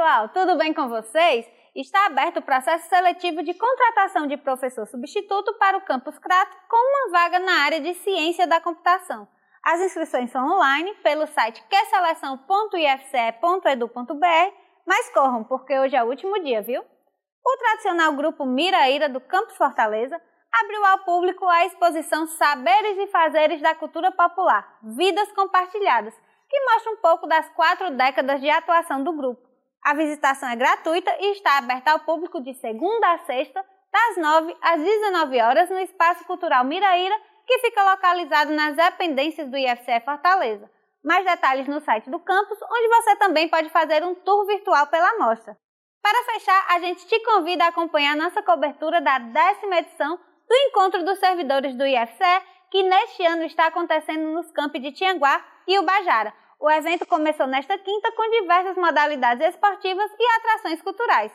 pessoal, tudo bem com vocês? Está aberto o processo seletivo de contratação de professor substituto para o Campus Crato com uma vaga na área de ciência da computação. As inscrições são online pelo site queseleção.ifce.edu.br, mas corram, porque hoje é o último dia, viu? O tradicional grupo Miraíra do Campus Fortaleza abriu ao público a exposição Saberes e Fazeres da Cultura Popular, Vidas Compartilhadas, que mostra um pouco das quatro décadas de atuação do grupo. A visitação é gratuita e está aberta ao público de segunda a sexta, das 9 às 19 horas, no Espaço Cultural Miraíra, que fica localizado nas dependências do IFCE Fortaleza. Mais detalhes no site do campus, onde você também pode fazer um tour virtual pela mostra. Para fechar, a gente te convida a acompanhar nossa cobertura da décima edição do Encontro dos Servidores do IFCE, que neste ano está acontecendo nos campos de Tianguá e Ubajara. O evento começou nesta quinta com diversas modalidades esportivas e atrações culturais.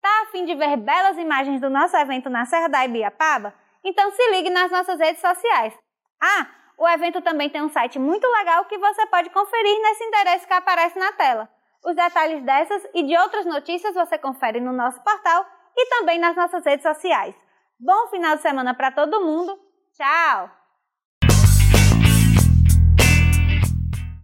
Tá a fim de ver belas imagens do nosso evento na Serra da Ibiapaba? Então se ligue nas nossas redes sociais. Ah, o evento também tem um site muito legal que você pode conferir nesse endereço que aparece na tela. Os detalhes dessas e de outras notícias você confere no nosso portal e também nas nossas redes sociais. Bom final de semana para todo mundo. Tchau!